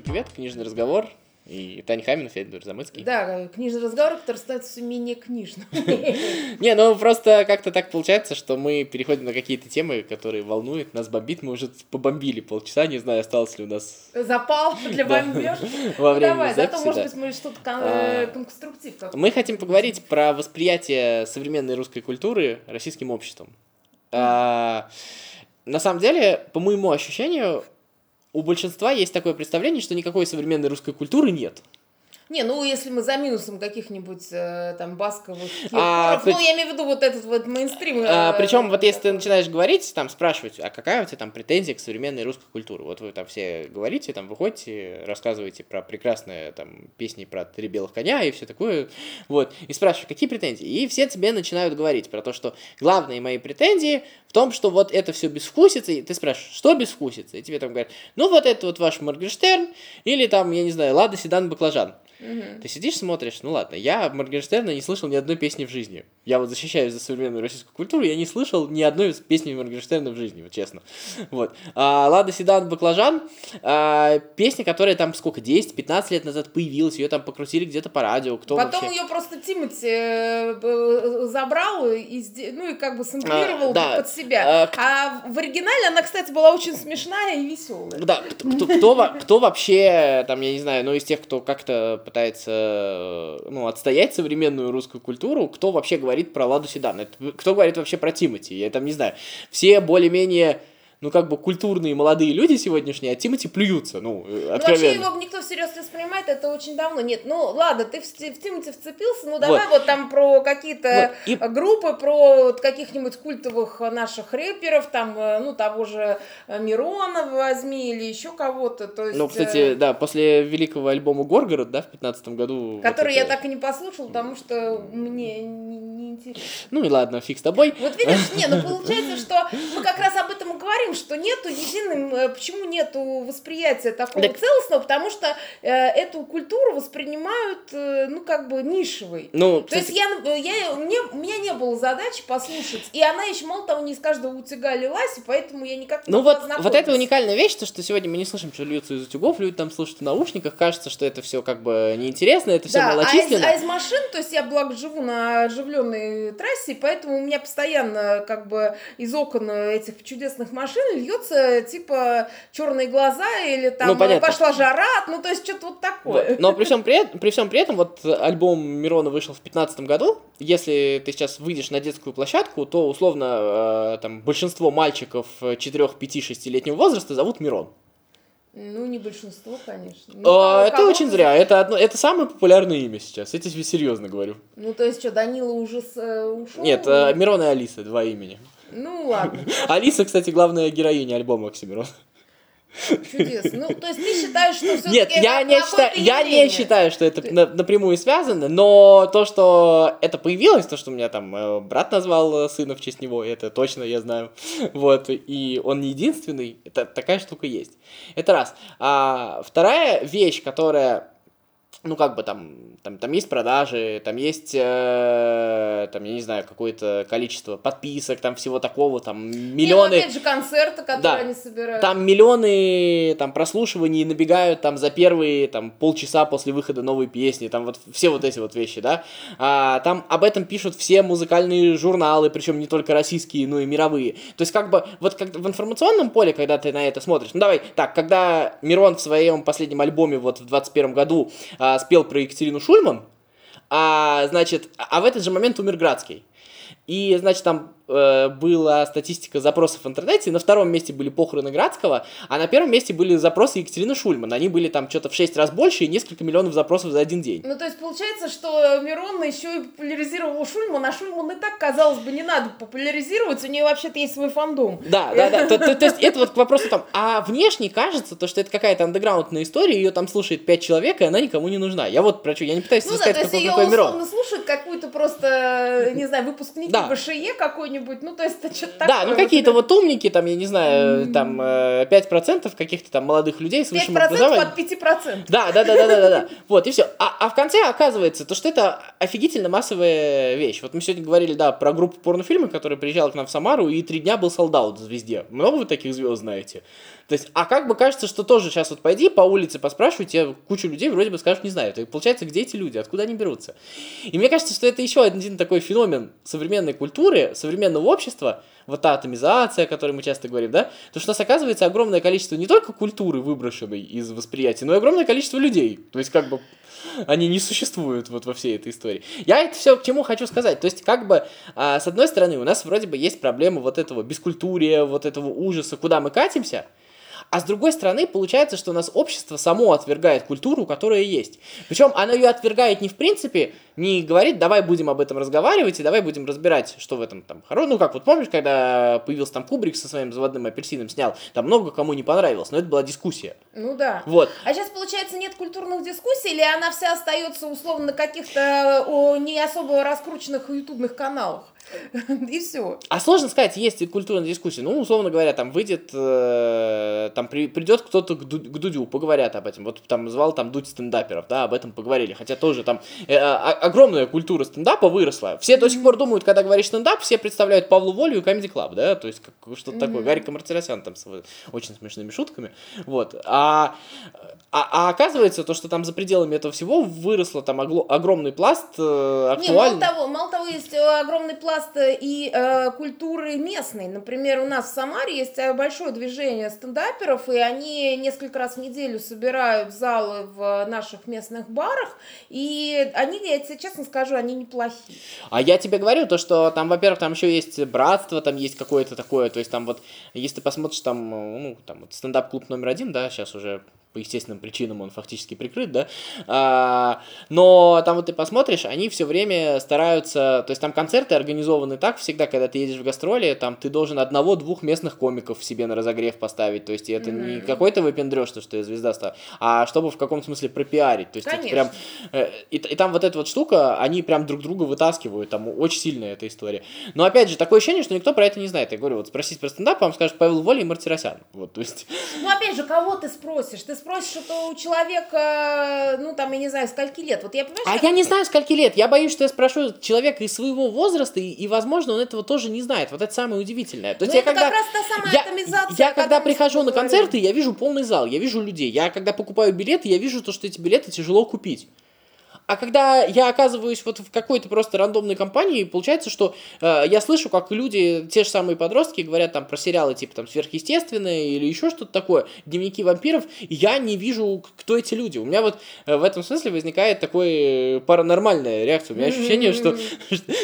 Всем привет, книжный разговор. И Таня Хамина, Федор Замыцкий. Да, книжный разговор, который становится менее книжным. Не, ну просто как-то так получается, что мы переходим на какие-то темы, которые волнуют, нас бомбит. Мы уже побомбили полчаса, не знаю, осталось ли у нас... Запал для бомбеж. Во время Давай, зато, может быть, мы что-то А, э, конструктив. Мы хотим поговорить про восприятие современной русской культуры российским обществом. А, на самом деле, по моему ощущению, у большинства есть такое представление, что никакой современной русской культуры нет. Не, ну если мы за минусом каких-нибудь э, там басковых А, Киркоров, ну при- я имею в виду вот этот вот мейнстрим. А, э, причем вот если ты начинаешь говорить, там спрашивать, а какая у тебя там претензия к современной русской культуре? Вот вы там все говорите, там выходите, рассказываете про прекрасные там песни про три белых коня и все такое, вот, и спрашиваешь, какие претензии? И все тебе начинают говорить про то, что главные мои претензии в том, что вот это все безвкусица, и ты спрашиваешь, что безвкусица? И тебе там говорят, ну вот это вот ваш Моргенштерн, или там, я не знаю, Лада Седан Баклажан. Мгм. Ты сидишь, смотришь, ну ладно, я Моргенштерна не слышал ни одной песни в жизни. Я вот защищаюсь за современную российскую культуру, я не слышал ни одной песни Моргенштерна в жизни, вот честно. Вот. А, Лада Седан Баклажан, а, песня, которая там сколько, 10-15 лет назад появилась, ее там покрутили где-то по радио, кто Потом вообще... ее просто Тимати э, забрал и, ну, и как бы сэмплировал А, да. под себя. А, А в оригинале она, кстати, была очень смешная и веселая. Да, кто, кто, кто во- кто вообще, там, я не знаю, ну, из тех, кто как-то пытается, ну, отстоять современную русскую культуру, кто вообще говорит про Ладу Седан? Это, кто говорит вообще про Тимати? Я там не знаю. Все более-менее, ну, как бы культурные молодые люди сегодняшние, а Тимати плюются, ну, э, Ну, вообще откровенно. его никто всерьез не воспринимает, это очень давно. Нет, ну ладно, ты в, в Тимати вцепился, ну давай вот, там про какие-то Вот, и- группы, про вот каких-нибудь культовых наших рэперов, там, э, ну, того же э, Мирона возьми или еще кого-то. То есть, Ну, кстати, да, после великого альбома «Горгород», да, в пятнадцатом году... вот который я это- так и не послушал, потому что мне не, не интересно. Ну и ладно, фиг с тобой. Вот видишь, не, ну получается, что мы как раз об этом и говорим, что нету единым, э, почему нету восприятия такого Так- целостного, потому что э, эту культуру воспринимают, э, ну, как бы нишевой. Ну, То есть я, я, мне, у меня не было задачи послушать, и она еще, мало того, не из каждого утюга лилась, и поэтому я никак не Ну вот, вот это уникальная вещь, то, что сегодня мы не слышим, что льются из утюгов, люди там слушают в наушниках, кажется, что это все как бы неинтересно, это все Да, а из, малочисленно. а из машин, то есть я, благо, живу на оживленной трассе, поэтому у меня постоянно как бы из окон этих чудесных машин льется типа черные глаза или там Ну, понятно. пошла жара, ну то есть что-то вот такое. Вот. Но при всем при, этом- при всем при этом, вот альбом Мирона вышел в 2015 году. Если ты сейчас выйдешь на детскую площадку, то условно э, там большинство мальчиков 4, 5, 6 летнего возраста зовут Мирон. Ну, не большинство, конечно. Ну, А, кого- это очень зря. Это, одно, это самое популярное имя сейчас. Я тебе серьезно говорю. Ну, то есть что, Данила уже с, э, ушел? Нет, э, Мирон и Алиса, два имени. Ну, ладно, Алиса, кстати, главная героиня альбома Оксимирон. Чудесно. Ну, то есть ты считаешь, что все Нет, я не, считаю, я не считаю, что это на- напрямую связано, но то, что это появилось, то, что у меня там э, брат назвал э, сына в честь него, это точно я знаю, вот, и он не единственный, это такая штука есть. Это раз. А вторая вещь, которая ну, как бы там, там, там есть продажи, там есть, э, там, я не знаю, какое-то количество подписок, там всего такого, там Миллионы. миллионы, опять же, концерты, которые Да. они собирают. там миллионы там прослушиваний набегают там за первые там полчаса после выхода новой песни, там вот все вот эти вот вещи, да. А, там об этом пишут все музыкальные журналы, причем не только российские, но и мировые. То есть как бы вот как в информационном поле, когда ты на это смотришь, ну давай, так, когда Мирон в своем последнем альбоме вот в 21 году спел про Екатерину Шульман, а, значит, а в этот же момент умер Градский. И, значит, там э, была статистика запросов в интернете, на втором месте были похороны Градского, а на первом месте были запросы Екатерины Шульман. Они были там что-то в 6 раз больше и несколько миллионов запросов за один день. Ну, то есть получается, что Мирон еще и популяризировал Шульман, а Шульман и так, казалось бы, не надо популяризировать, у нее вообще-то есть свой фандом. Да, да, да. То, то- то есть это вот к вопросу там. А внешне кажется, то, что это какая-то андеграундная история, ее там слушает 5 человек, и она никому не нужна. Я вот про что, я не пытаюсь Ну да, то есть какой, ее какой Мирон. условно слушают какую-то просто, не знаю, выпускники Да. БШЕ какой-нибудь, что-нибудь, ну, то есть это что-то Да, ну какие-то вот умники, там, я не знаю, там э, 5% каких-то там молодых людей с высшим 5% образованием. от 5%. Да, да, да, да, да, да, да. Вот, и все. А, а в конце оказывается, то, что это офигительно массовая вещь. Вот мы сегодня говорили, да, про группу порнофильмы, которая приезжала к нам в Самару, и три дня был солдат везде. Много вы таких звезд знаете? То есть, а как бы кажется, что тоже сейчас вот пойди по улице поспрашивай, тебе кучу людей вроде бы скажут, не знаю. И получается, где эти люди, откуда они берутся? И мне кажется, что это еще один такой феномен современной культуры, современного общества, вот та атомизация, о которой мы часто говорим, да, то что у нас оказывается огромное количество не только культуры, выброшенной из восприятия, но и огромное количество людей. То есть, как бы, они не существуют вот во всей этой истории. Я это все к чему хочу сказать. То есть, как бы, а, с одной стороны, у нас вроде бы есть проблема вот этого бескультурия, вот этого ужаса, куда мы катимся, а с другой стороны, получается, что у нас общество само отвергает культуру, которая есть. Причем оно ее отвергает не в принципе, не говорит, давай будем об этом разговаривать и давай будем разбирать, что в этом там хорошо. Ну, как вот помнишь, когда появился там Кубрик со своим заводным апельсином снял, там много кому не понравилось, но это была дискуссия. Ну да. Вот. А сейчас, получается, нет культурных дискуссий, или она вся остается условно на каких-то не особо раскрученных ютубных каналах? И все. А сложно сказать, есть культурная дискуссия. Ну, условно говоря, там выйдет, э, там при, придет кто-то к, Ду- к Дудю, поговорят об этом. Вот там звал там Дудь стендаперов, да, об этом поговорили. Хотя тоже там э, а- огромная культура стендапа выросла. Все до сих пор думают, когда говоришь стендап, все представляют Павлу Волю и Comedy Club, да, то есть как, что-то такое. Гарика Мартиросян там с очень смешными шутками. Вот. А, а, а оказывается, то, что там за пределами этого всего выросло там огло- огромный пласт э, Не, мало актуальный. того, мало того, есть э, огромный пласт э, и э, культуры местной. Например, у нас в Самаре есть э, большое движение стендаперов, и они несколько раз в неделю собирают залы в наших местных барах, и они, я тебе честно скажу, они неплохие. А я тебе говорю, то, что там, во-первых, там еще есть братство, там есть какое-то такое, то есть там вот, если ты посмотришь там, э, ну, там вот стендап-клуб номер один, да, сейчас уже по естественным причинам он фактически прикрыт, да, а, но там вот ты посмотришь, они все время стараются, то есть там концерты организованы так всегда, когда ты едешь в гастроли, там ты должен одного-двух местных комиков себе на разогрев поставить, то есть это не Мгм. какой-то выпендрешь, то, что я звезда стала, а чтобы в каком-то смысле пропиарить, то есть это Конечно. прям Э, И, и там вот эта вот штука, они прям друг друга вытаскивают, там очень сильная эта история. Но опять же, такое ощущение, что никто про это не знает. Я говорю, вот спросить про стендап, вам скажут Павел Воля и Мартиросян. Вот, то есть, Ну, опять же, кого ты спросишь? Ты спросишь, что у человека, ну, там, я не знаю, скольки лет. Вот я понимаю, а что... я не знаю, скольки лет. Я боюсь, что я спрошу человека из своего возраста, и, и, возможно, он этого тоже не знает. Вот это самое удивительное. То Ну, есть я это когда... как раз та самая Я, атомизация, я когда прихожу на концерты, я вижу полный зал, я вижу людей. Я когда покупаю билеты, я вижу то, что эти билеты тяжело купить. А когда я оказываюсь вот в какой-то просто рандомной компании, получается, что э, я слышу, как люди, те же самые подростки, говорят там про сериалы типа там сверхъестественное или еще что-то такое, дневники вампиров, и я не вижу, кто эти люди. У меня вот э, в этом смысле возникает такой паранормальная реакция. У меня ощущение, что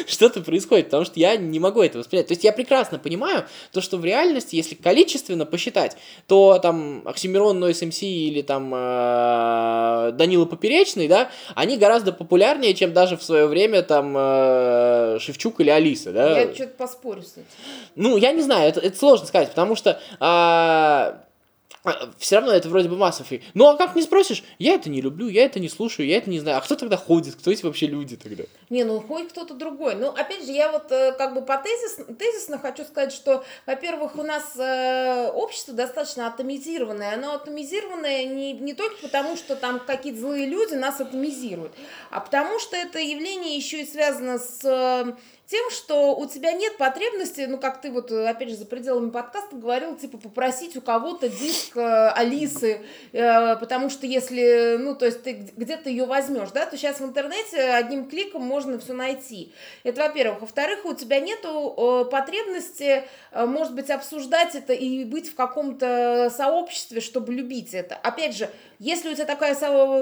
что-то происходит, потому что я не могу это воспринять. То есть я прекрасно понимаю то, что в реальности, если количественно посчитать, то там Оксимирон, Нойс МС или там э, Данила Поперечный, да, они гораздо популярнее, чем даже в свое время там э, Шевчук или Алиса, да. Я что-то поспорю с этим. Ну, я не знаю, это, это сложно сказать, потому что все равно это вроде бы массовый. Ну, а как не спросишь, я это не люблю, я это не слушаю, я это не знаю. А кто тогда ходит? Кто эти вообще люди тогда? Не, ну хоть кто-то другой. Ну, опять же, я вот э, как бы по тезис, тезисно хочу сказать, что, во-первых, у нас э, общество достаточно атомизированное. Оно атомизированное не, не только потому, что там какие-то злые люди нас атомизируют, а потому что это явление еще и связано с э, тем, что у тебя нет потребности, ну, как ты вот, э, опять же, за пределами подкаста говорил, типа, попросить у кого-то диск э, Алисы, э, потому что если, ну, то есть ты где-то ее возьмешь, да, то сейчас в интернете одним кликом можно все найти. Это, во-первых. Во-вторых, у тебя нету э, потребности, э, может быть, обсуждать это и быть в каком-то сообществе, чтобы любить это. Опять же, если у тебя такая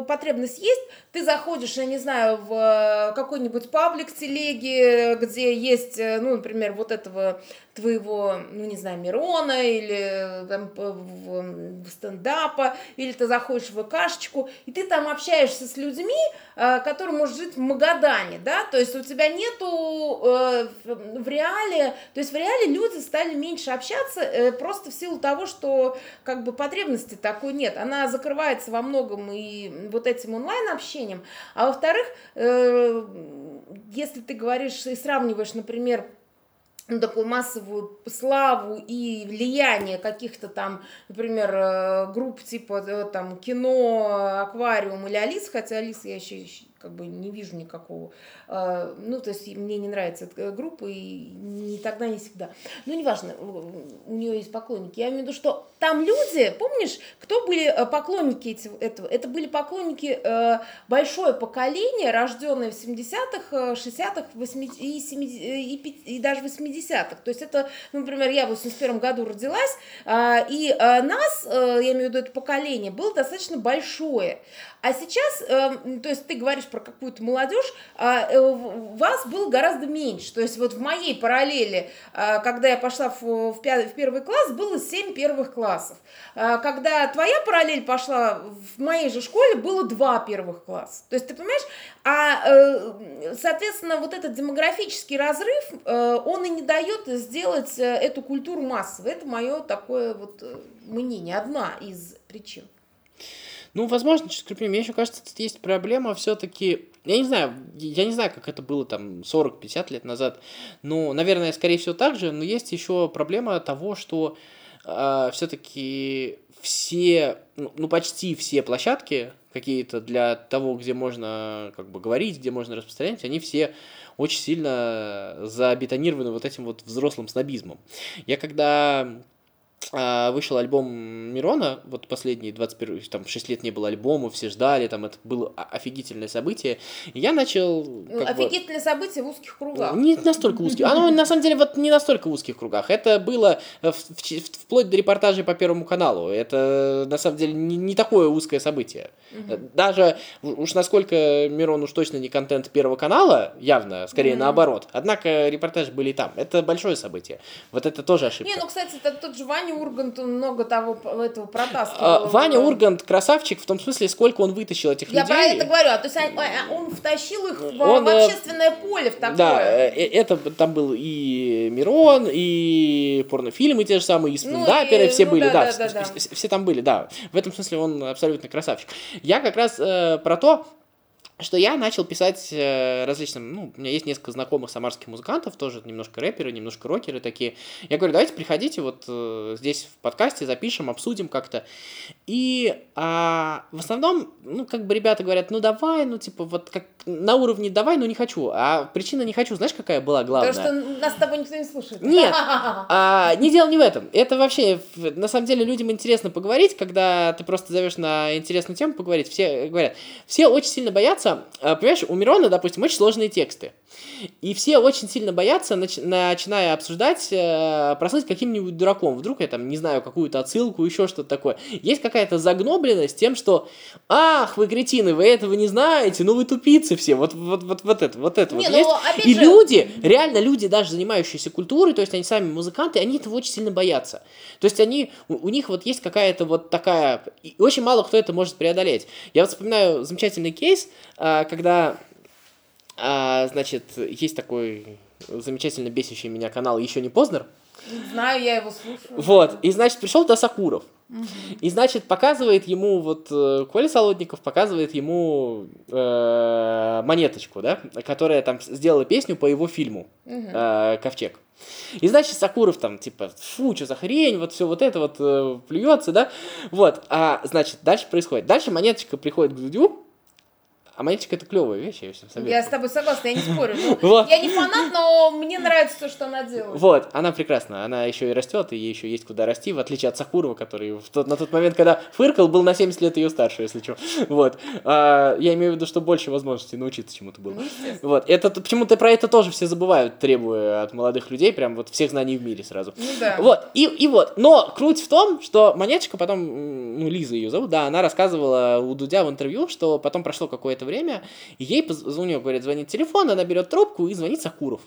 потребность есть, ты заходишь, я не знаю, в э, какой-нибудь паблик телеги, где есть, э, ну, например, вот этого твоего, ну, не знаю, Мирона или э, там, в- стендапа, или ты заходишь в ВКшечку, и ты там общаешься с людьми, э, которые, может, жить в Магадане, да, то есть у тебя нету э, в реале, то есть в реале люди стали меньше общаться э, просто в силу того, что как бы потребности такой нет, она закрывается во многом и вот этим онлайн-общением, а во-вторых, э, если ты говоришь и сравниваешь, например, ну, такую массовую славу и влияние каких-то там, например, э, групп типа э, там кино, аквариум или Алиса, хотя Алиса я еще как бы не вижу никакого. А, ну, то есть мне не нравится эта группа, и ни тогда, ни всегда. Ну, неважно, у нее есть поклонники. Я имею в виду, что там люди, помнишь, кто были э, поклонники этого? Это были поклонники э, большое поколение, рожденное в 70-х, 60-х, 80 и, 70, и, и даже 80-х. То есть это, ну, например, я в 81 году родилась, а, и э, нас, я имею в виду это поколение, было достаточно большое. А сейчас, э, то есть ты говоришь про какую-то молодежь, а, э, вас было гораздо меньше. То есть вот в моей параллели, э, когда я пошла в, в, первый класс, было 7 первых классов. Э, когда твоя параллель пошла в моей же школе, было 2 первых класса. То есть ты понимаешь, а, э, соответственно, вот этот демографический разрыв, э, он и не дает сделать эту культуру массовой. Это мое такое вот мнение, одна из причин. Ну, возможно, чуть крупнее. Мне еще кажется, тут есть проблема все-таки... Я не знаю, я не знаю, как это было там 40-50 лет назад. Ну, наверное, скорее всего так же, но есть еще проблема того, что э, а, все-таки все, ну, ну, почти все площадки какие-то для того, где можно как бы говорить, где можно распространять, они все очень сильно забетонированы вот этим вот взрослым снобизмом. Я когда вышел альбом Мирона, вот последние 21, там, 6 лет не было альбома, все ждали, там, это было офигительное событие. И я начал... Ну, офигительное бы, событие в узких кругах. Не настолько узких. Оно, на самом деле, вот не настолько в узких кругах. Это было в, в, вплоть до репортажей по Первому каналу. Это, на самом деле, не, не такое узкое событие. Угу. Даже, уж насколько Мирон уж точно не контент Первого канала, явно, скорее угу. наоборот. Однако репортажи были и там. Это большое событие. Вот это тоже ошибка. Не, ну, кстати, это тот же Ваня Ургант много того этого протаскивал. А, Ваня Ургант красавчик в том смысле, сколько он вытащил этих Я людей. Я про это говорю. А, то есть он, а, он втащил их в, он, в э, общественное поле в такое. Да, э, э, это там был и Мирон, и порнофильмы те же самые, и стендаперы ну, и, все ну, были, да, да, да, да, да. Все, все там были, да. В этом смысле он абсолютно красавчик. Я как раз э, про то, что я начал писать э, различным, ну, у меня есть несколько знакомых самарских музыкантов, тоже немножко рэперы, немножко рокеры такие. Я говорю, давайте приходите, вот э, здесь в подкасте запишем, обсудим как-то. И а, в основном, ну, как бы ребята говорят, ну, давай, ну, типа, вот как на уровне давай, но не хочу. А причина не хочу, знаешь, какая была главная? Потому что нас с тобой никто не слушает. Нет, а, не дело не в этом. Это вообще, на самом деле, людям интересно поговорить, когда ты просто зовешь на интересную тему поговорить. Все говорят, все очень сильно боятся боятся, а, понимаешь, у Мирона, допустим, очень сложные тексты. И все очень сильно боятся, нач- начиная обсуждать, э, прослыть каким-нибудь дураком. Вдруг я там не знаю какую-то отсылку, еще что-то такое. Есть какая-то загнобленность тем, что «Ах, вы кретины, вы этого не знаете, ну вы тупицы все». Вот, вот, вот, вот это, вот это не, вот ну, есть. И же... люди, реально люди, даже занимающиеся культурой, то есть они сами музыканты, они этого очень сильно боятся. То есть они, у, у них вот есть какая-то вот такая... И очень мало кто это может преодолеть. Я вот вспоминаю замечательный кейс, а, когда а, значит, есть такой замечательно бесящий меня канал «Еще не Познер». Знаю, я его слушаю. Вот, и, значит, пришел до Сакуров. Угу. И, значит, показывает ему, вот, э, Коля Солодников показывает ему э, монеточку, да, которая там сделала песню по его фильму угу. э, «Ковчег». И, значит, Сакуров там, типа, фу, что за хрень, вот все вот это вот э, плюется, да, вот, а, значит, дальше происходит. Дальше монеточка приходит к Дудю, а монеточка это клевая вещь, я всем советую. Я с тобой согласна, я не спорю. Вот. Я не фанат, но мне нравится то, что она делает. Вот, она прекрасна, она еще и растет, и ей еще есть куда расти, в отличие от Сакурова, который в тот, на тот момент, когда фыркал, был на 70 лет ее старше, если что. Вот. А, я имею в виду, что больше возможностей научиться чему-то было. Ну, вот. Это, почему-то про это тоже все забывают, требуя от молодых людей прям вот всех знаний в мире сразу. Ну да. Вот, и, и вот. Но круть в том, что монеточка потом, ну, Лиза ее зовут, да, она рассказывала у Дудя в интервью, что потом прошло какое-то время, и ей нее, говорит, звонит телефон, она берет трубку и звонит Сакуров.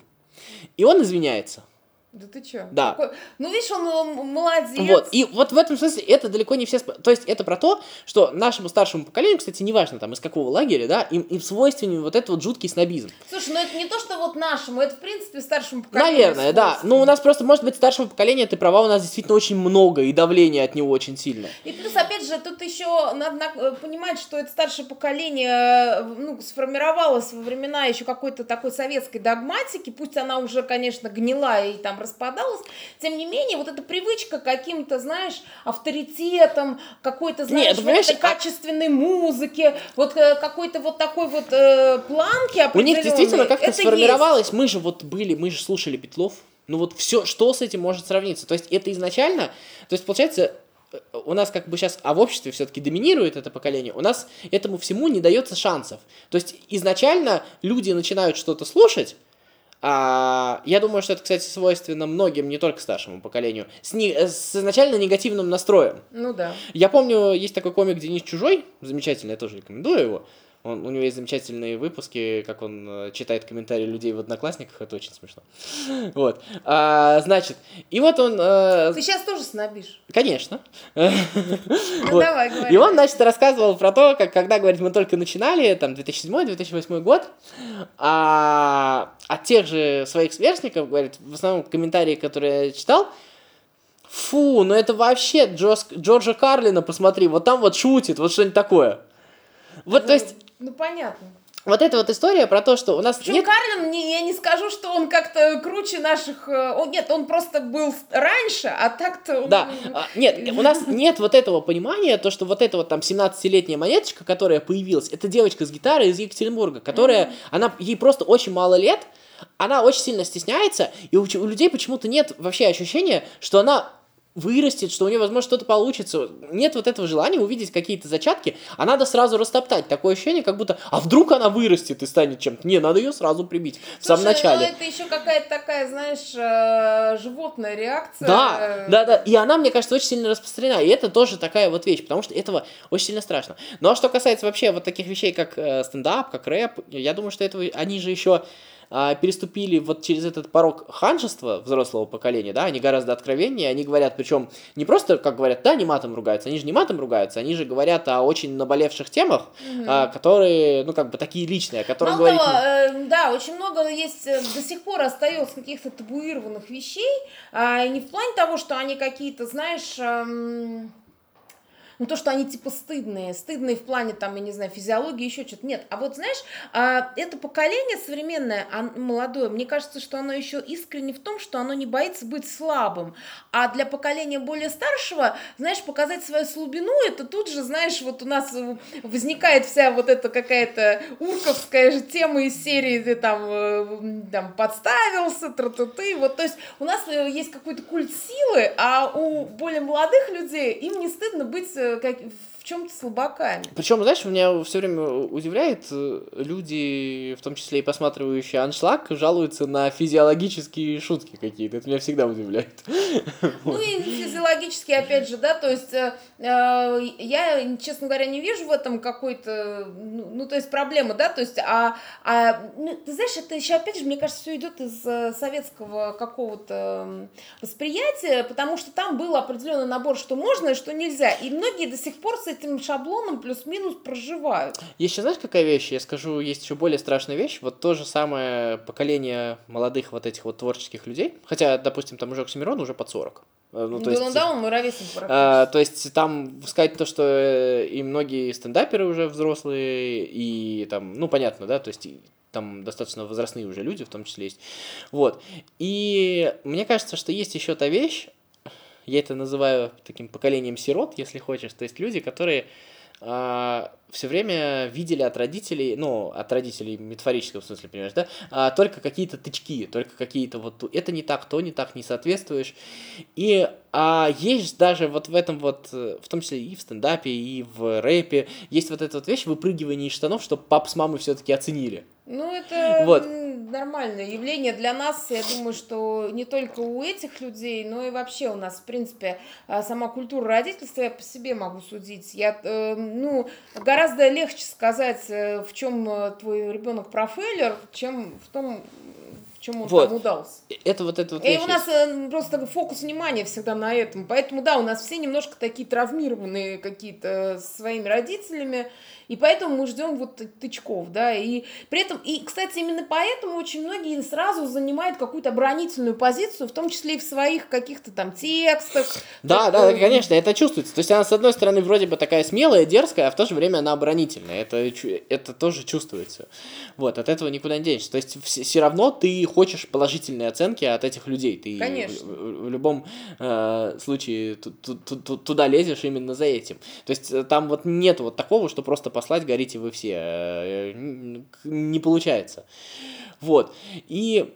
И он извиняется. Да ты чё? Да. Какой... Ну, видишь, он молодец. Вот, и вот в этом смысле это далеко не все... То есть это про то, что нашему старшему поколению, кстати, неважно там из какого лагеря, да, им, им свойственен вот этот вот жуткий снобизм. Слушай, ну это не то, что вот нашему, это в принципе старшему поколению Наверное, да. Ну, у нас просто, может быть, старшего поколения, ты права, у нас действительно очень много, и давление от него очень сильное. И плюс, опять же, тут еще надо э, понимать, что это старшее поколение ну, сформировалось во времена еще какой-то такой советской догматики, пусть она уже, конечно, гнила и там распадалась, тем не менее, вот эта привычка каким-то, знаешь, авторитетом, какой-то, знаешь, Нет, вот этой а... качественной музыки, вот какой-то вот такой вот э, планки У них действительно как-то сформировалось, есть. мы же вот были, мы же слушали Петлов, ну вот все, что с этим может сравниться? То есть это изначально, то есть получается, у нас как бы сейчас, а в обществе все-таки доминирует это поколение, у нас этому всему не дается шансов. То есть изначально люди начинают что-то слушать, а, я думаю, что это, кстати, свойственно многим, не только старшему поколению, с, не, с изначально негативным настроем. Ну да. Я помню, есть такой комик Денис Чужой, замечательный, я тоже рекомендую его. Он, у него есть замечательные выпуски, как он э, читает комментарии людей в Одноклассниках, это очень смешно. Вот. А, значит, и вот он... Э... Ты сейчас тоже снобишь? Конечно. Ну, давай, говори. И он, значит, рассказывал про то, как когда, говорит, мы только начинали, там, 2007-2008 год, а от тех же своих сверстников, говорит, в основном комментарии, которые я читал, фу, ну это вообще Джос, Джорджа Карлина, посмотри, вот там вот шутит, вот что-нибудь такое. Вот, то есть, ну, понятно. Вот эта вот история про то, что у нас Причем нет... Карлин, не, я не скажу, что он как-то круче наших... Э, он, нет, он просто был раньше, а так-то... Да, а, нет, у нас нет вот этого понимания, то, что вот эта вот там 17-летняя монеточка, которая появилась, это девочка с гитарой из Екатеринбурга, которая, mm-hmm. она, ей просто очень мало лет, она очень сильно стесняется, и у, у людей почему-то нет вообще ощущения, что она вырастет, что у нее, возможно, что-то получится. Нет вот этого желания увидеть какие-то зачатки, а надо сразу растоптать. Такое ощущение, как будто, а вдруг она вырастет и станет чем-то. Не, надо ее сразу прибить в самом начале. Ну, это еще какая-то такая, знаешь, э, животная реакция. Да, да, да. И она, мне кажется, очень сильно распространена. И это тоже такая вот вещь, потому что этого очень сильно страшно. Ну а что касается вообще вот таких вещей, как э, стендап, как рэп, я думаю, что этого они же еще а, переступили вот через этот порог ханжества взрослого поколения, да, они гораздо откровеннее, они говорят, причем не просто, как говорят, да, не матом ругаются, они же не матом ругаются, они же говорят о очень наболевших темах, угу. которые, ну, как бы такие личные, о которых Мало говорить... Того, э, да, очень много есть, э, до сих пор остается каких-то табуированных вещей, а, не в плане того, что они какие-то, знаешь... Эм ну, то, что они типа стыдные, стыдные в плане, там, я не знаю, физиологии, еще что-то. Нет, а вот, знаешь, а, это поколение современное, молодое, мне кажется, что оно еще искренне в том, что оно не боится быть слабым. А для поколения более старшего, знаешь, показать свою слабину, это тут же, знаешь, вот у нас возникает вся вот эта какая-то урковская же тема из серии, ты там, э, там подставился, тра-ты, вот, то есть у нас э, есть какой-то культ силы, а у более молодых людей им не стыдно быть э, как, в чем-то слабаками. Причем, знаешь, меня все время удивляет, э, люди, в том числе и посматривающие аншлаг, жалуются на физиологические шутки какие-то. Это меня всегда удивляет. Ну и физиологические, опять же, да, то есть э, э, я, честно говоря, не вижу в этом какой-то, ну, ну, то есть проблемы, да, то есть, а, а ну, ты знаешь, это еще, опять же, мне кажется, все идет из советского какого-то восприятия, потому что там был определенный набор, что можно и что нельзя, и многие до сих пор с этим шаблоном плюс-минус проживают. Еще знаешь, какая вещь? Я скажу, есть еще более страшная вещь. Вот то же самое поколение молодых вот этих вот творческих людей, хотя, допустим, там уже Оксимирон уже под 40. Э, ну, то да, есть, да, ровесник а, То есть там сказать то, что э, и многие стендаперы уже взрослые, и там, ну, понятно, да, то есть там достаточно возрастные уже люди в том числе есть. Вот. И мне кажется, что есть еще та вещь, я это называю таким поколением сирот, если хочешь. То есть люди, которые а, все время видели от родителей, ну, от родителей метафорического смысле, понимаешь, да, а, только какие-то тычки, только какие-то вот, это не так, то не так, не соответствуешь. И а, есть даже вот в этом вот, в том числе и в стендапе, и в рэпе, есть вот эта вот вещь выпрыгивания из штанов, чтобы пап с мамой все-таки оценили. Ну, это вот. нормальное явление для нас. Я думаю, что не только у этих людей, но и вообще у нас, в принципе, а, сама культура родительства, я по себе могу судить. Я, э, ну, гораздо легче сказать, э, в чем э, твой ребенок профейлер, чем в том, чем он Вот. там удался. Это вот это вот И у нас э, просто фокус внимания всегда на этом. Поэтому, да, у нас все немножко такие травмированные какие-то своими родителями. И поэтому мы ждем вот тычков, да. И при этом, и, кстати, именно поэтому очень многие сразу занимают какую-то оборонительную позицию, в том числе и в своих каких-то там текстах. Да, Так, да, э, конечно, это чувствуется. То есть она, с одной стороны, вроде бы такая смелая, дерзкая, а в то же время она оборонительная. Это, это тоже чувствуется. Вот, от этого никуда не денешься. То есть все равно ты хочешь положительные оценки от этих людей. Ты Конечно. В, в- любом э, случае ту- ту- ту- ту- туда лезешь именно за этим. То есть э, там вот нет вот такого, что просто послать горите вы все. Э, Не получается. Вот. И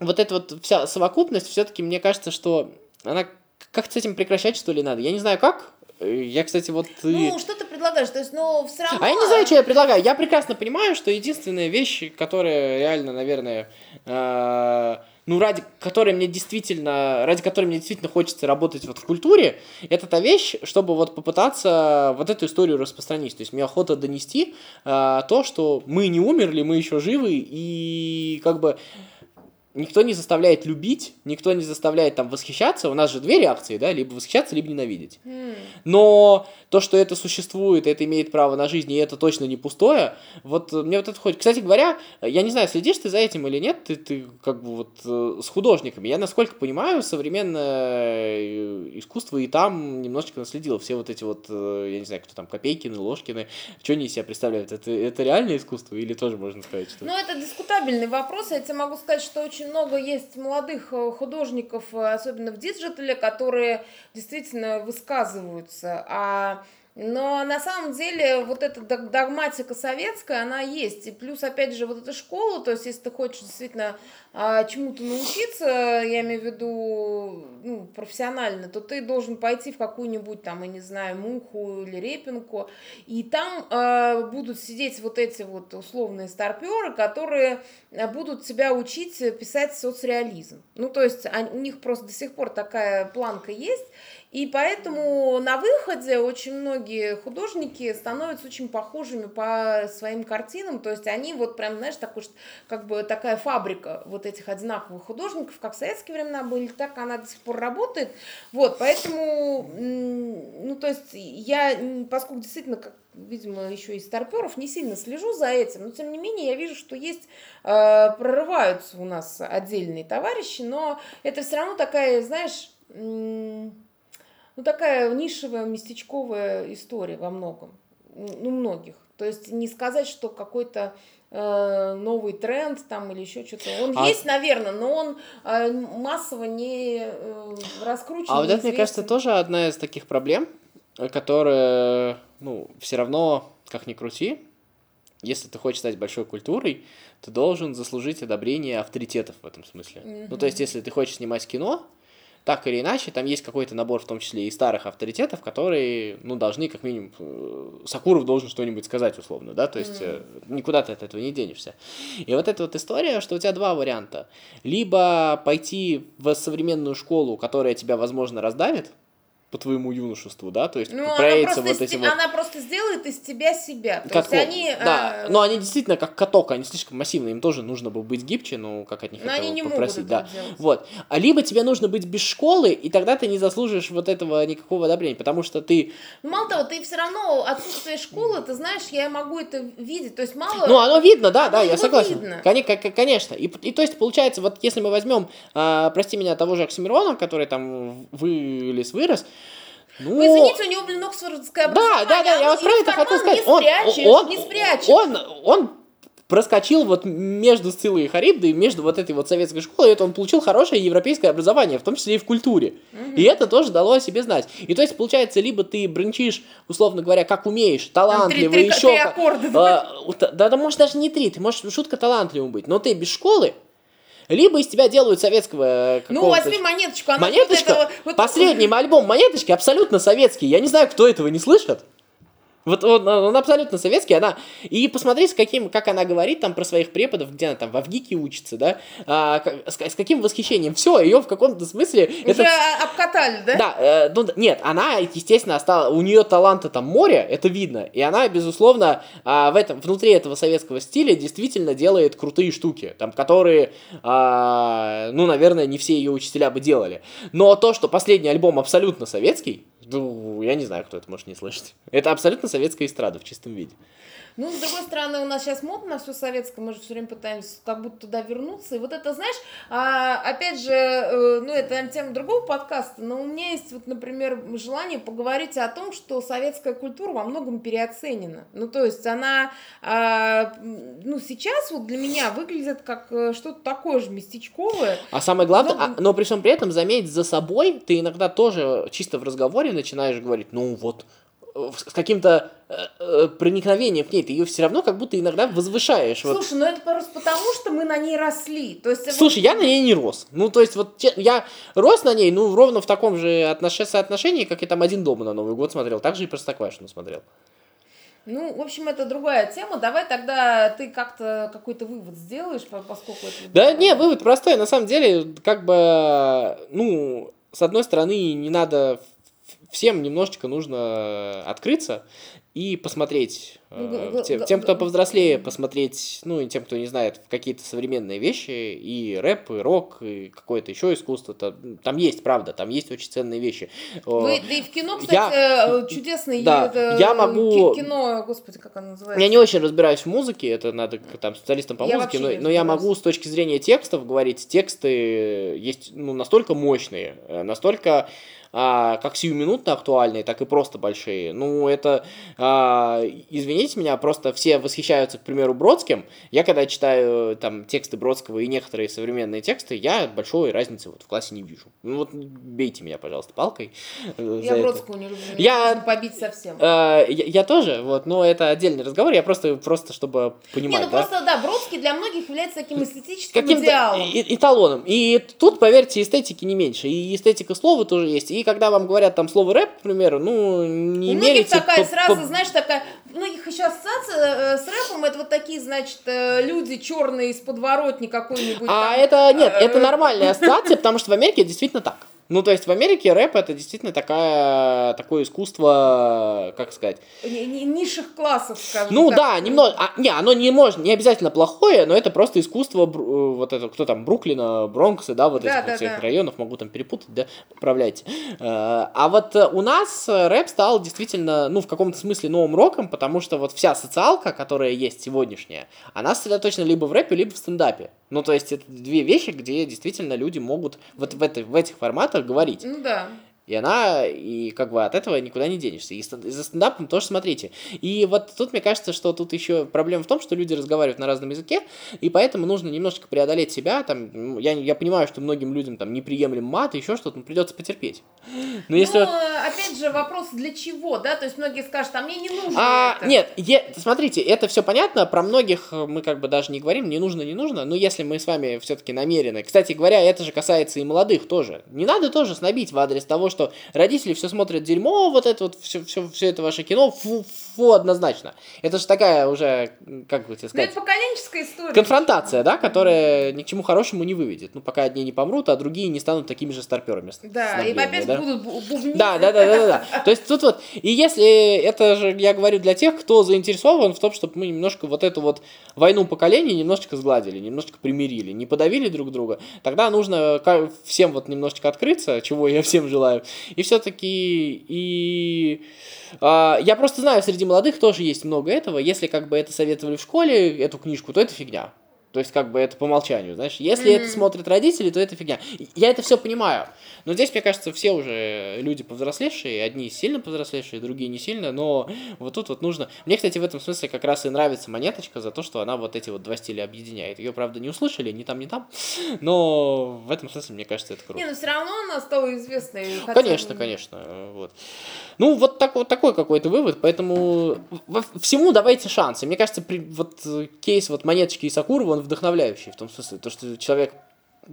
вот эта вот вся совокупность, все-таки мне кажется, что она как-то с этим прекращать, что ли, надо. Я не знаю как. Э, Я, кстати, вот... и- Ну, что ты предлагаешь? То есть, ну, все равно... а я не знаю, что я предлагаю. Я прекрасно понимаю, что единственная вещь, которая реально, наверное, э, ну, ради которой мне действительно, ради которой мне действительно хочется работать вот в культуре, это та вещь, чтобы вот попытаться вот эту историю распространить. То есть мне охота донести э, то, что мы не умерли, мы еще живы, и как бы никто не заставляет любить, никто не заставляет там восхищаться. У нас же две реакции, да, либо восхищаться, либо ненавидеть. М. Но то, что это существует, это имеет право на жизнь, и это точно не пустое, вот э, мне вот это хоть... Кстати говоря, я не знаю, следишь ты за этим или нет, ты, ты как бы вот э, с художниками. Я, насколько понимаю, современное э, искусство и там немножечко наследило. Все вот эти вот, э, я не знаю, кто там, Копейкины, Ложкины, что они из себя представляют? Это, это реальное искусство или тоже можно сказать, что... Ну, это дискутабельный вопрос. Я тебе могу сказать, что очень много есть молодых э, художников, э, особенно в диджитале, которые действительно высказываются. А но на самом деле вот эта дог- догматика советская, она есть. И плюс, опять же, вот эта школа, то есть если ты хочешь действительно а, чему-то научиться, я имею в виду ну, профессионально, то ты должен пойти в какую-нибудь там, я не знаю, муху или репинку, и там э, будут сидеть вот эти вот условные старперы, которые будут тебя учить писать соцреализм. Ну, то есть они- у них просто до сих пор такая планка есть, и поэтому на выходе очень многие художники становятся очень похожими по своим картинам, то есть они вот прям, знаешь, такой, как бы такая фабрика вот этих одинаковых художников, как в советские времена были, так она до сих пор работает. Вот, поэтому, ну, то есть я, поскольку действительно, как, видимо, еще и старперов, не сильно слежу за этим, но тем не менее я вижу, что есть, э, прорываются у нас отдельные товарищи, но это все равно такая, знаешь, ну, такая нишевая, местечковая история во многом. Ну, многих. То есть не сказать, что какой-то э, новый тренд там или еще что-то. Он А- есть, наверное, но он э, массово не э, раскручен. А вот это, мне кажется, тоже одна из таких проблем, которая, ну, все равно, как ни крути, если ты хочешь стать большой культурой, ты должен заслужить одобрение авторитетов в этом смысле. Ну, то есть, если ты хочешь снимать кино, так или иначе, там есть какой-то набор, в том числе и старых авторитетов, которые, ну, должны, как минимум, э, Сакуров должен что-нибудь сказать, условно, да, то есть э, никуда ты от этого не денешься. И вот эта вот история, что у тебя два варианта. Либо пойти в современную школу, которая тебя, возможно, раздавит, по твоему юношеству, да, то есть Ну, проявится вот эти вот... она просто сделает из тебя себя. То Как есть они... да, э, но они действительно как каток, они слишком массивные, им тоже нужно было быть гибче, ну, как от них Но они не могут попросить, этого да. делать. Вот. А либо тебе нужно быть без школы, и тогда ты не заслужишь вот этого никакого одобрения, потому что ты... Ну, Мало того, ты все равно отсутствие школы, ты знаешь, я могу это видеть. То есть мало... Ну, оно видно, да, да, оно я согласен. видно. Коне- ко- ко- Конечно. И, и то есть, получается, вот если мы возьмем, а, прости меня, того же Оксимирона, который там вылез, вырос, ну... Вы извините, у него, блин, Оксфордское Да, образование. да, да, я оно вас про это хотел сказать. Не Он, спрячешь, он, не спрячешь. он, он проскочил вот между Сциллой и Харибдой, между вот этой вот советской школой, и это он получил хорошее европейское образование, в том числе и в культуре. И это тоже дало о себе знать. И то есть, получается, либо ты бренчишь, условно говоря, как умеешь, талантливо, три- еще... три аккорда, да? А, та- да, да, может, даже не три, ты можешь шутка талантливым быть, но ты без школы, либо из тебя делают советского Ну, какого-то- возьми монеточку. она Монеточка, вот этого- вот- последний альбом Монеточки абсолютно советский. Я не знаю, кто этого не слышит. Вот он, он абсолютно советский, она... И посмотри, с каким, как она говорит там про своих преподов, где она там в Авгике учится, да, а, с, с каким восхищением. Все, ее в каком-то смысле... Уже это... обкатали, да? Да, э, ну, нет, она, естественно, осталась... У нее таланта там море, это видно, и она, безусловно, а, в этом, внутри этого советского стиля действительно делает крутые штуки, там, которые, а, ну, наверное, не все ее учителя бы делали. Но то, что последний альбом абсолютно советский, ну, я не знаю, кто это может не слышать. Это абсолютно советская эстрада в чистом виде. Ну, с другой стороны, у нас сейчас модно на все советское, мы же все время пытаемся как будто туда вернуться. И вот это, знаешь, а, опять же, э, ну, это тема другого подкаста, но у меня есть, вот, например, желание поговорить о том, что советская культура во многом переоценена. Ну, то есть она, а, ну, сейчас вот для меня выглядит как э, что-то такое же местечковое. А самое главное, но, а, но при всем при этом, заметь, за собой ты иногда тоже чисто в разговоре начинаешь говорить, ну, вот, с каким-то э, э, проникновением к ней, ты ее все равно как будто иногда возвышаешь. Слушай, вот. ну это просто потому, что мы на ней росли. То есть, Слушай, вот... я на ней не рос. Ну, то есть, вот я рос на ней, ну, ровно в таком же отнош... соотношении, как и там один дома на Новый год смотрел. Так же и Простоквашину смотрел. Ну, в общем, это другая тема. Давай тогда ты как-то какой-то вывод сделаешь, поскольку это... Да, не, вывод простой. На самом деле, как бы, ну, с одной стороны, не надо всем немножечко нужно открыться и посмотреть, э, тем, тем, кто повзрослее, посмотреть, ну, и тем, кто не знает, какие-то современные вещи, и рэп, и рок, и какое-то еще искусство, там, там есть, правда, там есть очень ценные вещи. И, да и в кино, кстати, я, э, чудесное да, это, я могу... кино, господи, как оно называется? Я не очень разбираюсь в музыке, это надо там специалистам по я музыке, но, но я могу с точки зрения текстов говорить, тексты есть, ну, настолько мощные, э, настолько а, как сиюминутно актуальные, так и просто большие. Ну, это, а, извините меня, просто все восхищаются, к примеру, Бродским. Я когда читаю там тексты Бродского и некоторые современные тексты, я большой разницы вот в классе не вижу. Ну вот бейте меня, пожалуйста, палкой. Э, я Бродского не люблю. Я побить совсем. Э, я, я тоже, вот, но это отдельный разговор. Я просто, просто чтобы понимать. Не, ну да? просто да, Бродский для многих является таким эстетическим Каким идеалом. И, эталоном. И тут, поверьте, эстетики не меньше. И эстетика слова тоже есть. И когда вам говорят там слово рэп, к примеру, ну, не У мерите... такая по, сразу, по... знаешь, такая... У многих еще ассоциация э, с рэпом, это вот такие, значит, э, люди черные из подворотни какой-нибудь. А там, это, нет, э, это нормальная ассоциация, потому что в Америке действительно так. Ну, то есть в Америке рэп это действительно такая, такое искусство, как сказать... Низших классов, скажем Ну так. да, немного, а, не, оно не может, не обязательно плохое, но это просто искусство, э, вот это, кто там, Бруклина, Бронкса, да, вот да, этих да, всех да. районов, могу там перепутать, да, поправляйте. Э, а вот у нас рэп стал действительно, ну, в каком-то смысле новым роком, потому что вот вся социалка, которая есть сегодняшняя, она сосредоточена либо в рэпе, либо в стендапе. Ну, то есть это две вещи, где действительно люди могут вот в, это, в этих форматах говорить. Ну да. И она, и как бы от этого никуда не денешься. И за стендапом тоже смотрите. И вот тут мне кажется, что тут еще проблема в том, что люди разговаривают на разном языке, и поэтому нужно немножечко преодолеть себя. Там, я, я понимаю, что многим людям там неприемлем мат, еще что-то, но придется потерпеть. Но если... Ну, опять же, вопрос для чего, да? То есть многие скажут, а мне не нужно а, это. Нет, е- смотрите, это все понятно, про многих мы как бы даже не говорим, не нужно, не нужно, но если мы с вами все-таки намерены. Кстати говоря, это же касается и молодых тоже. Не надо тоже снобить в адрес того, что родители все смотрят дерьмо, вот это вот, все, все, все это ваше кино, фу, фу, однозначно. Это же такая уже, как бы тебе сказать... Ну, это поколенческая история. Конфронтация, да, которая ни к чему хорошему не выведет. Ну, пока одни не помрут, а другие не станут такими же старперами. Да, и опять да? будут бубнить. Да, да, да, да, да. То есть тут вот, и если это же, я говорю для тех, кто заинтересован в том, чтобы мы немножко вот эту вот войну поколений немножечко сгладили, немножечко примирили, не подавили друг друга, тогда нужно всем вот немножечко открыться, чего я всем желаю, и все-таки и а, я просто знаю, среди молодых тоже есть много этого. Если как бы это советовали в школе, эту книжку, то это фигня. То есть, как бы это по умолчанию, знаешь. Если mm-hmm. это смотрят родители, то это фигня. Я это все понимаю. Но здесь, мне кажется, все уже люди повзрослевшие, одни сильно повзрослевшие, другие не сильно, но вот тут вот нужно... Мне, кстати, в этом смысле как раз и нравится монеточка за то, что она вот эти вот два стиля объединяет. Ее, правда, не услышали, ни там, ни там, но в этом смысле, мне кажется, это круто. Не, но все равно она стала известной. Конечно, конечно, вот. Ну, вот, так, вот такой какой-то вывод, поэтому всему давайте шансы. Мне кажется, при, вот кейс вот монеточки и Сакурова, он вдохновляющий, в том смысле, то, что человек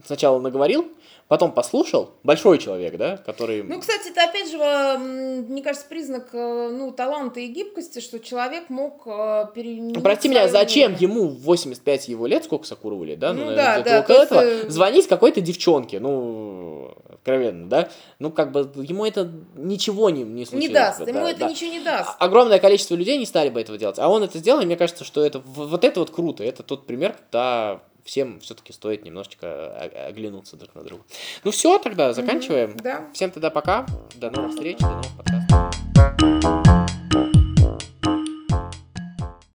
сначала наговорил, потом послушал, большой человек, да, который... Ну, кстати, это опять же, мне кажется, признак э, ну, таланта и гибкости, что человек мог э, переменить Ну, Прости меня, зачем мнение. ему в 85 его лет, сколько Сакурову лет, да? Ну наверное, да, да, около есть, этого, звонить какой-то девчонке, ну, откровенно, да? Ну, как бы, ему это ничего не, не Не случилось. даст, бы, ему да, это да. ничего не даст. Огромное количество людей не стали бы этого делать, а он это сделал, и мне кажется, что это, вот это вот круто, это тот пример, когда всем все-таки стоит немножечко о- оглянуться друг на друга. Ну все, тогда заканчиваем. Да. Всем тогда пока, до новых встреч, до новых подкастов.